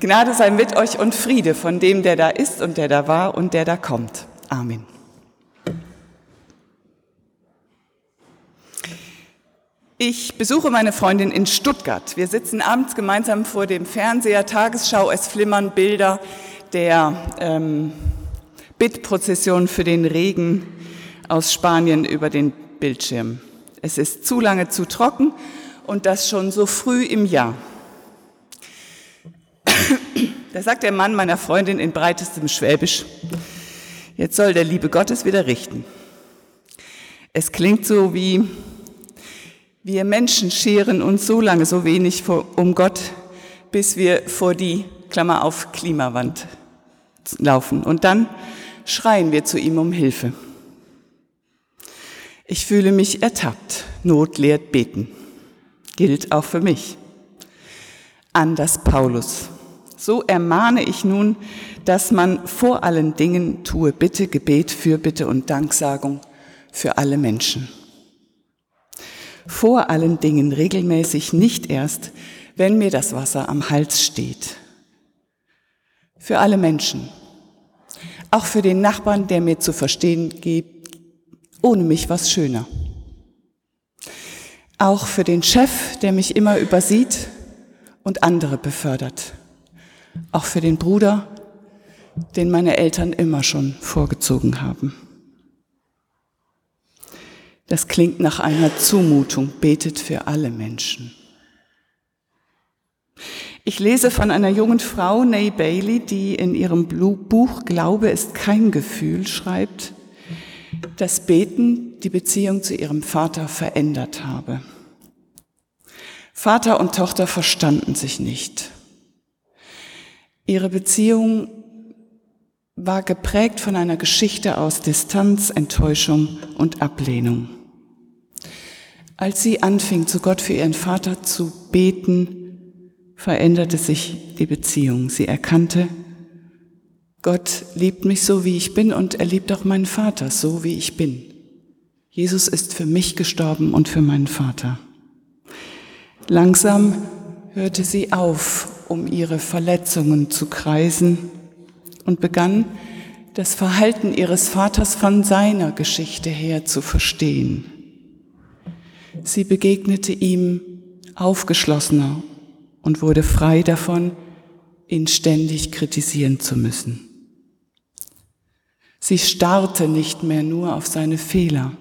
Gnade sei mit euch und Friede von dem, der da ist und der da war und der da kommt. Amen. Ich besuche meine Freundin in Stuttgart. Wir sitzen abends gemeinsam vor dem Fernseher, Tagesschau, es flimmern Bilder der ähm, Bittprozession für den Regen aus Spanien über den Bildschirm. Es ist zu lange zu trocken und das schon so früh im Jahr. Da sagt der Mann meiner Freundin in breitestem Schwäbisch, jetzt soll der liebe Gottes wieder richten. Es klingt so wie, wir Menschen scheren uns so lange so wenig um Gott, bis wir vor die Klammer auf Klimawand laufen. Und dann schreien wir zu ihm um Hilfe. Ich fühle mich ertappt. Not lehrt beten. Gilt auch für mich. Anders Paulus. So ermahne ich nun, dass man vor allen Dingen tue Bitte, Gebet, Fürbitte und Danksagung für alle Menschen. Vor allen Dingen regelmäßig nicht erst, wenn mir das Wasser am Hals steht. Für alle Menschen. Auch für den Nachbarn, der mir zu verstehen gibt, ohne mich was schöner. Auch für den Chef, der mich immer übersieht und andere befördert auch für den Bruder, den meine Eltern immer schon vorgezogen haben. Das klingt nach einer Zumutung, betet für alle Menschen. Ich lese von einer jungen Frau, Nay Bailey, die in ihrem Buch Glaube ist kein Gefühl schreibt, dass Beten die Beziehung zu ihrem Vater verändert habe. Vater und Tochter verstanden sich nicht. Ihre Beziehung war geprägt von einer Geschichte aus Distanz, Enttäuschung und Ablehnung. Als sie anfing, zu Gott für ihren Vater zu beten, veränderte sich die Beziehung. Sie erkannte, Gott liebt mich so, wie ich bin, und er liebt auch meinen Vater so, wie ich bin. Jesus ist für mich gestorben und für meinen Vater. Langsam hörte sie auf, um ihre Verletzungen zu kreisen und begann, das Verhalten ihres Vaters von seiner Geschichte her zu verstehen. Sie begegnete ihm aufgeschlossener und wurde frei davon, ihn ständig kritisieren zu müssen. Sie starrte nicht mehr nur auf seine Fehler.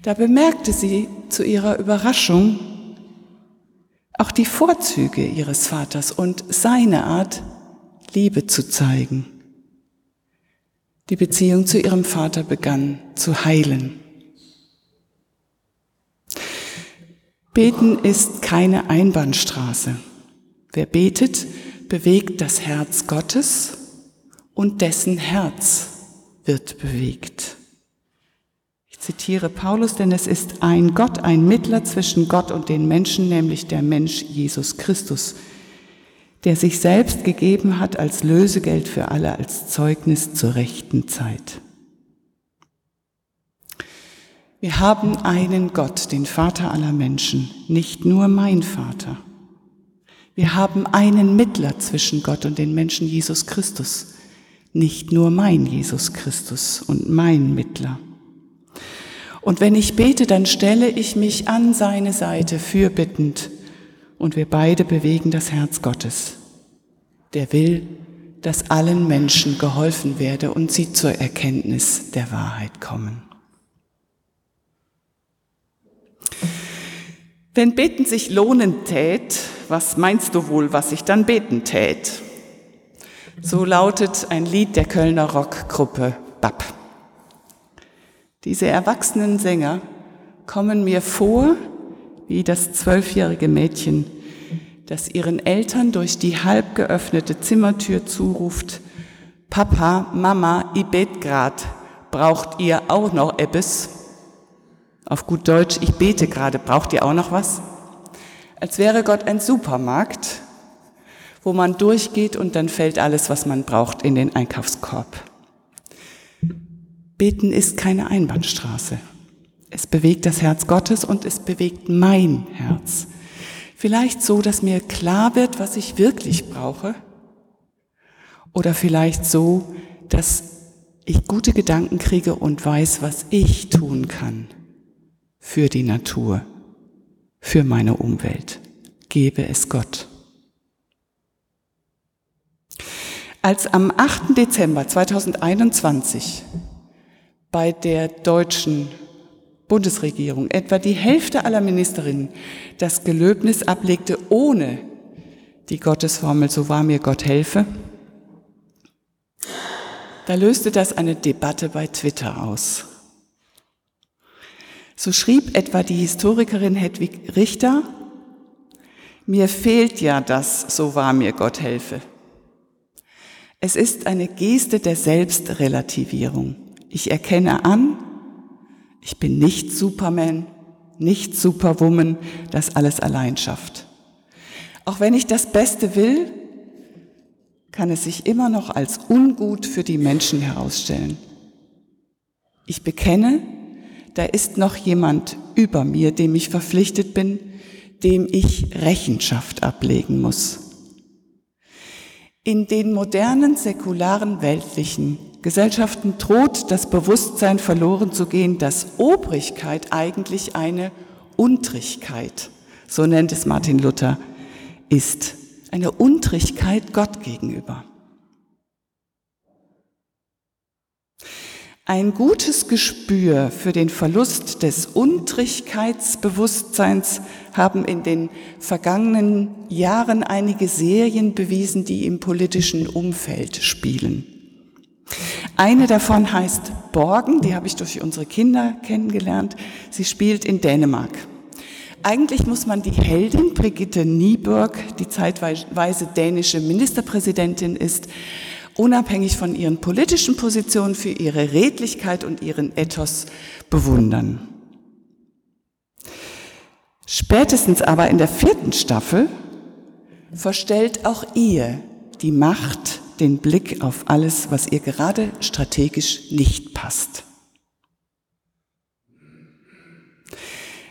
Da bemerkte sie zu ihrer Überraschung, auch die Vorzüge ihres Vaters und seine Art, Liebe zu zeigen. Die Beziehung zu ihrem Vater begann zu heilen. Beten ist keine Einbahnstraße. Wer betet, bewegt das Herz Gottes und dessen Herz wird bewegt zitiere Paulus, denn es ist ein Gott, ein Mittler zwischen Gott und den Menschen, nämlich der Mensch Jesus Christus, der sich selbst gegeben hat als Lösegeld für alle, als Zeugnis zur rechten Zeit. Wir haben einen Gott, den Vater aller Menschen, nicht nur mein Vater. Wir haben einen Mittler zwischen Gott und den Menschen, Jesus Christus, nicht nur mein Jesus Christus und mein Mittler. Und wenn ich bete, dann stelle ich mich an seine Seite fürbittend und wir beide bewegen das Herz Gottes. Der will, dass allen Menschen geholfen werde und sie zur Erkenntnis der Wahrheit kommen. Wenn Beten sich lohnen tät, was meinst du wohl, was ich dann beten tät? So lautet ein Lied der Kölner Rockgruppe BAP. Diese erwachsenen Sänger kommen mir vor wie das zwölfjährige Mädchen, das ihren Eltern durch die halb geöffnete Zimmertür zuruft, Papa, Mama, ich bet grad, braucht ihr auch noch etwas? Auf gut Deutsch, ich bete gerade, braucht ihr auch noch was? Als wäre Gott ein Supermarkt, wo man durchgeht und dann fällt alles, was man braucht, in den Einkaufskorb. Beten ist keine Einbahnstraße. Es bewegt das Herz Gottes und es bewegt mein Herz. Vielleicht so, dass mir klar wird, was ich wirklich brauche. Oder vielleicht so, dass ich gute Gedanken kriege und weiß, was ich tun kann für die Natur, für meine Umwelt. Gebe es Gott. Als am 8. Dezember 2021 bei der deutschen Bundesregierung etwa die Hälfte aller Ministerinnen das Gelöbnis ablegte ohne die Gottesformel, so wahr mir Gott helfe, da löste das eine Debatte bei Twitter aus. So schrieb etwa die Historikerin Hedwig Richter, mir fehlt ja das, so wahr mir Gott helfe. Es ist eine Geste der Selbstrelativierung. Ich erkenne an, ich bin nicht Superman, nicht Superwoman, das alles allein schafft. Auch wenn ich das Beste will, kann es sich immer noch als ungut für die Menschen herausstellen. Ich bekenne, da ist noch jemand über mir, dem ich verpflichtet bin, dem ich Rechenschaft ablegen muss. In den modernen, säkularen, weltlichen Gesellschaften droht das Bewusstsein verloren zu gehen, dass Obrigkeit eigentlich eine Untrigkeit, so nennt es Martin Luther, ist. Eine Untrigkeit Gott gegenüber. Ein gutes Gespür für den Verlust des Untrichkeitsbewusstseins haben in den vergangenen Jahren einige Serien bewiesen, die im politischen Umfeld spielen. Eine davon heißt Borgen, die habe ich durch unsere Kinder kennengelernt. Sie spielt in Dänemark. Eigentlich muss man die Heldin Brigitte Nieburg, die zeitweise dänische Ministerpräsidentin ist, unabhängig von ihren politischen Positionen für ihre Redlichkeit und ihren Ethos bewundern. Spätestens aber in der vierten Staffel verstellt auch ihr die Macht den Blick auf alles, was ihr gerade strategisch nicht passt.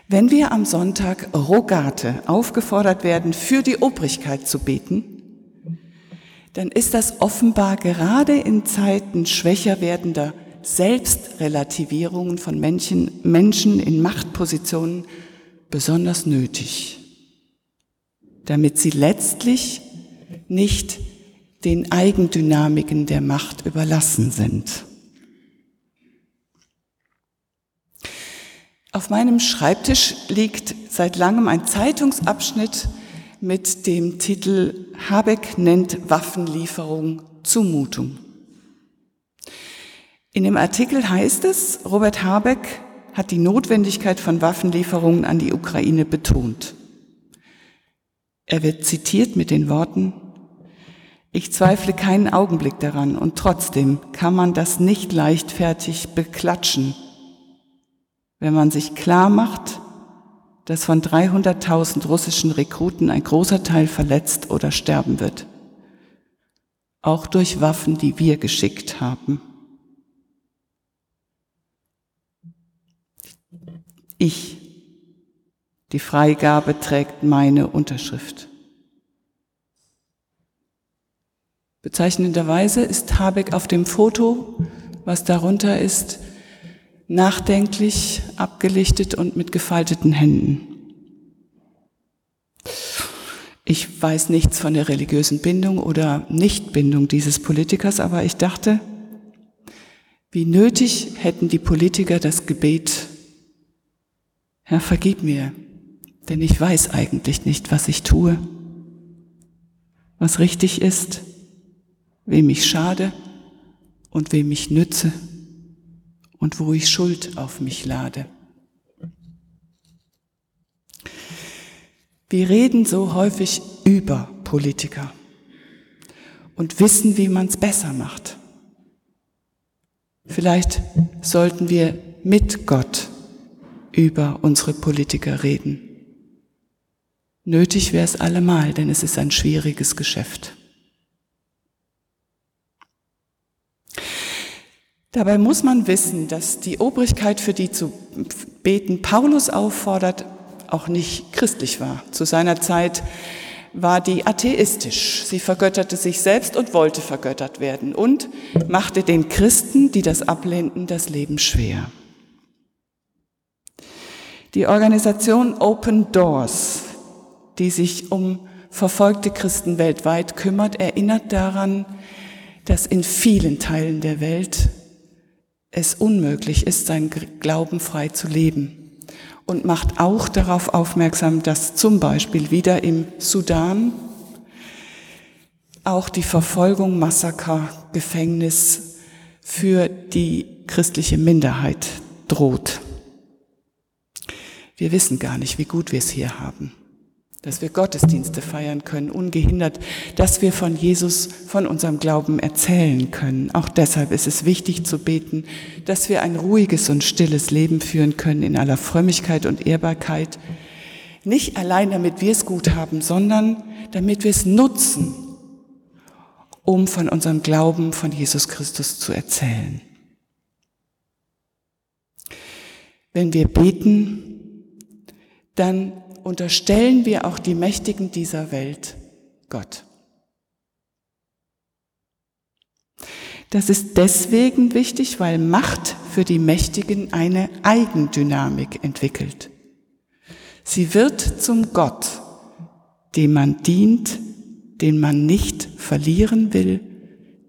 Wenn wir am Sonntag Rogate aufgefordert werden, für die Obrigkeit zu beten, dann ist das offenbar gerade in Zeiten schwächer werdender Selbstrelativierungen von Menschen, Menschen in Machtpositionen besonders nötig, damit sie letztlich nicht den Eigendynamiken der Macht überlassen sind. Auf meinem Schreibtisch liegt seit langem ein Zeitungsabschnitt mit dem Titel Habeck nennt Waffenlieferung Zumutung. In dem Artikel heißt es, Robert Habeck hat die Notwendigkeit von Waffenlieferungen an die Ukraine betont. Er wird zitiert mit den Worten, ich zweifle keinen Augenblick daran und trotzdem kann man das nicht leichtfertig beklatschen, wenn man sich klar macht, dass von 300.000 russischen Rekruten ein großer Teil verletzt oder sterben wird. Auch durch Waffen, die wir geschickt haben. Ich, die Freigabe trägt meine Unterschrift. Bezeichnenderweise ist Habeck auf dem Foto, was darunter ist, nachdenklich, abgelichtet und mit gefalteten Händen. Ich weiß nichts von der religiösen Bindung oder Nichtbindung dieses Politikers, aber ich dachte, wie nötig hätten die Politiker das Gebet, Herr, vergib mir, denn ich weiß eigentlich nicht, was ich tue, was richtig ist wem ich schade und wem ich nütze und wo ich Schuld auf mich lade. Wir reden so häufig über Politiker und wissen, wie man es besser macht. Vielleicht sollten wir mit Gott über unsere Politiker reden. Nötig wäre es allemal, denn es ist ein schwieriges Geschäft. Dabei muss man wissen, dass die Obrigkeit, für die zu beten Paulus auffordert, auch nicht christlich war. Zu seiner Zeit war die atheistisch. Sie vergötterte sich selbst und wollte vergöttert werden und machte den Christen, die das ablehnten, das Leben schwer. Die Organisation Open Doors, die sich um verfolgte Christen weltweit kümmert, erinnert daran, dass in vielen Teilen der Welt es unmöglich ist, sein Glauben frei zu leben und macht auch darauf aufmerksam, dass zum Beispiel wieder im Sudan auch die Verfolgung, Massaker, Gefängnis für die christliche Minderheit droht. Wir wissen gar nicht, wie gut wir es hier haben dass wir Gottesdienste feiern können, ungehindert, dass wir von Jesus, von unserem Glauben erzählen können. Auch deshalb ist es wichtig zu beten, dass wir ein ruhiges und stilles Leben führen können in aller Frömmigkeit und Ehrbarkeit. Nicht allein, damit wir es gut haben, sondern damit wir es nutzen, um von unserem Glauben von Jesus Christus zu erzählen. Wenn wir beten, dann unterstellen wir auch die Mächtigen dieser Welt Gott. Das ist deswegen wichtig, weil Macht für die Mächtigen eine Eigendynamik entwickelt. Sie wird zum Gott, dem man dient, den man nicht verlieren will,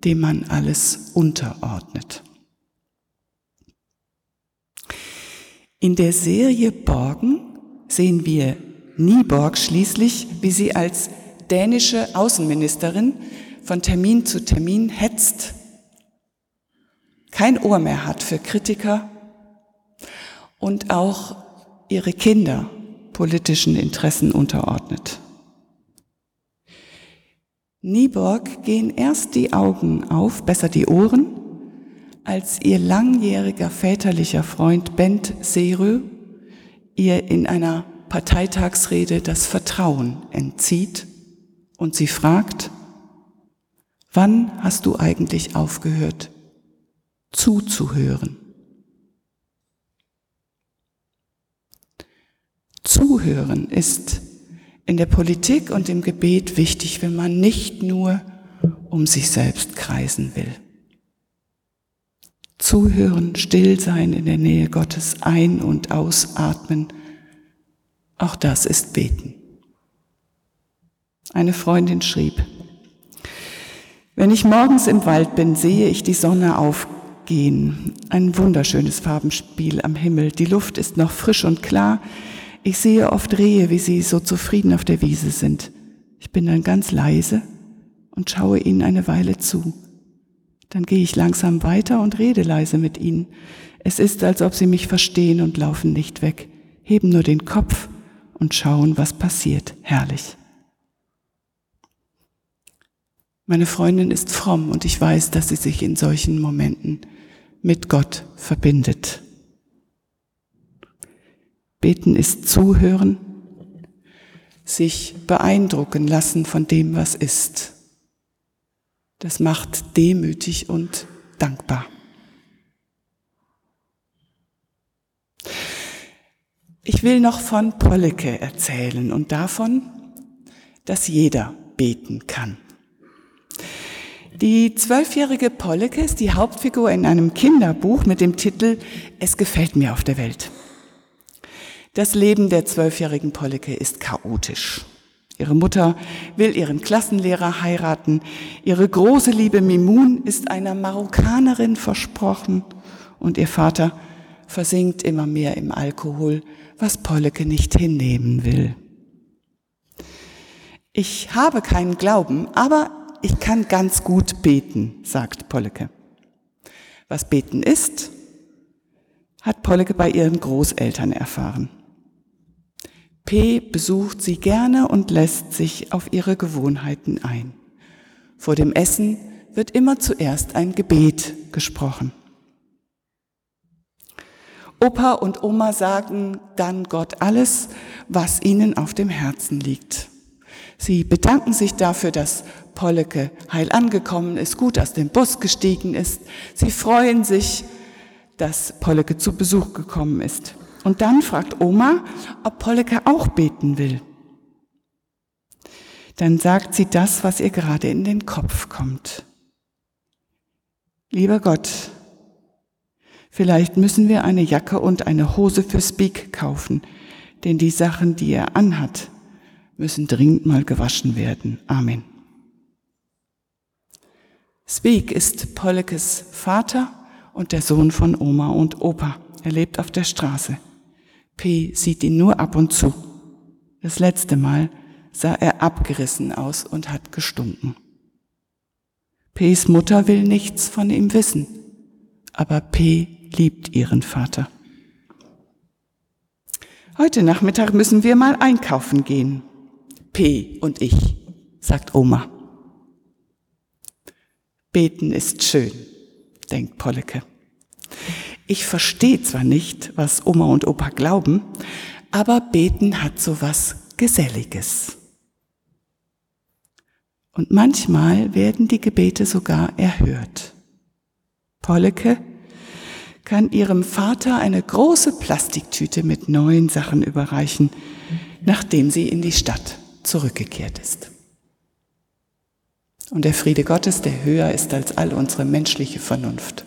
dem man alles unterordnet. In der Serie Borgen sehen wir Nieborg schließlich, wie sie als dänische Außenministerin von Termin zu Termin hetzt, kein Ohr mehr hat für Kritiker und auch ihre Kinder politischen Interessen unterordnet. Nieborg gehen erst die Augen auf, besser die Ohren, als ihr langjähriger väterlicher Freund Bent Serö ihr in einer Parteitagsrede das Vertrauen entzieht und sie fragt, wann hast du eigentlich aufgehört zuzuhören? Zuhören ist in der Politik und im Gebet wichtig, wenn man nicht nur um sich selbst kreisen will. Zuhören, still sein in der Nähe Gottes, ein- und ausatmen, auch das ist Beten. Eine Freundin schrieb, wenn ich morgens im Wald bin, sehe ich die Sonne aufgehen. Ein wunderschönes Farbenspiel am Himmel. Die Luft ist noch frisch und klar. Ich sehe oft Rehe, wie sie so zufrieden auf der Wiese sind. Ich bin dann ganz leise und schaue ihnen eine Weile zu. Dann gehe ich langsam weiter und rede leise mit ihnen. Es ist, als ob sie mich verstehen und laufen nicht weg, heben nur den Kopf und schauen, was passiert. Herrlich. Meine Freundin ist fromm und ich weiß, dass sie sich in solchen Momenten mit Gott verbindet. Beten ist zuhören, sich beeindrucken lassen von dem, was ist. Das macht demütig und dankbar. Ich will noch von Polleke erzählen und davon, dass jeder beten kann. Die zwölfjährige Polleke ist die Hauptfigur in einem Kinderbuch mit dem Titel Es gefällt mir auf der Welt. Das Leben der zwölfjährigen Polleke ist chaotisch. Ihre Mutter will ihren Klassenlehrer heiraten. Ihre große Liebe Mimun ist einer Marokkanerin versprochen und ihr Vater versinkt immer mehr im Alkohol, was Polleke nicht hinnehmen will. Ich habe keinen Glauben, aber ich kann ganz gut beten, sagt Polleke. Was beten ist, hat Polleke bei ihren Großeltern erfahren. P besucht sie gerne und lässt sich auf ihre Gewohnheiten ein. Vor dem Essen wird immer zuerst ein Gebet gesprochen. Opa und Oma sagen dann Gott alles, was ihnen auf dem Herzen liegt. Sie bedanken sich dafür, dass Polleke heil angekommen ist, gut aus dem Bus gestiegen ist. Sie freuen sich, dass Polleke zu Besuch gekommen ist. Und dann fragt Oma, ob Polleke auch beten will. Dann sagt sie das, was ihr gerade in den Kopf kommt. Lieber Gott, vielleicht müssen wir eine Jacke und eine Hose für Speak kaufen, denn die Sachen, die er anhat, müssen dringend mal gewaschen werden. Amen. Speak ist Pollekes Vater und der Sohn von Oma und Opa. Er lebt auf der Straße. P sieht ihn nur ab und zu. Das letzte Mal sah er abgerissen aus und hat gestunken. Ps Mutter will nichts von ihm wissen, aber P liebt ihren Vater. Heute Nachmittag müssen wir mal einkaufen gehen. P und ich, sagt Oma. Beten ist schön, denkt Polleke. Ich verstehe zwar nicht, was Oma und Opa glauben, aber beten hat so was Geselliges. Und manchmal werden die Gebete sogar erhört. Polleke kann ihrem Vater eine große Plastiktüte mit neuen Sachen überreichen, nachdem sie in die Stadt zurückgekehrt ist. Und der Friede Gottes, der höher ist als all unsere menschliche Vernunft,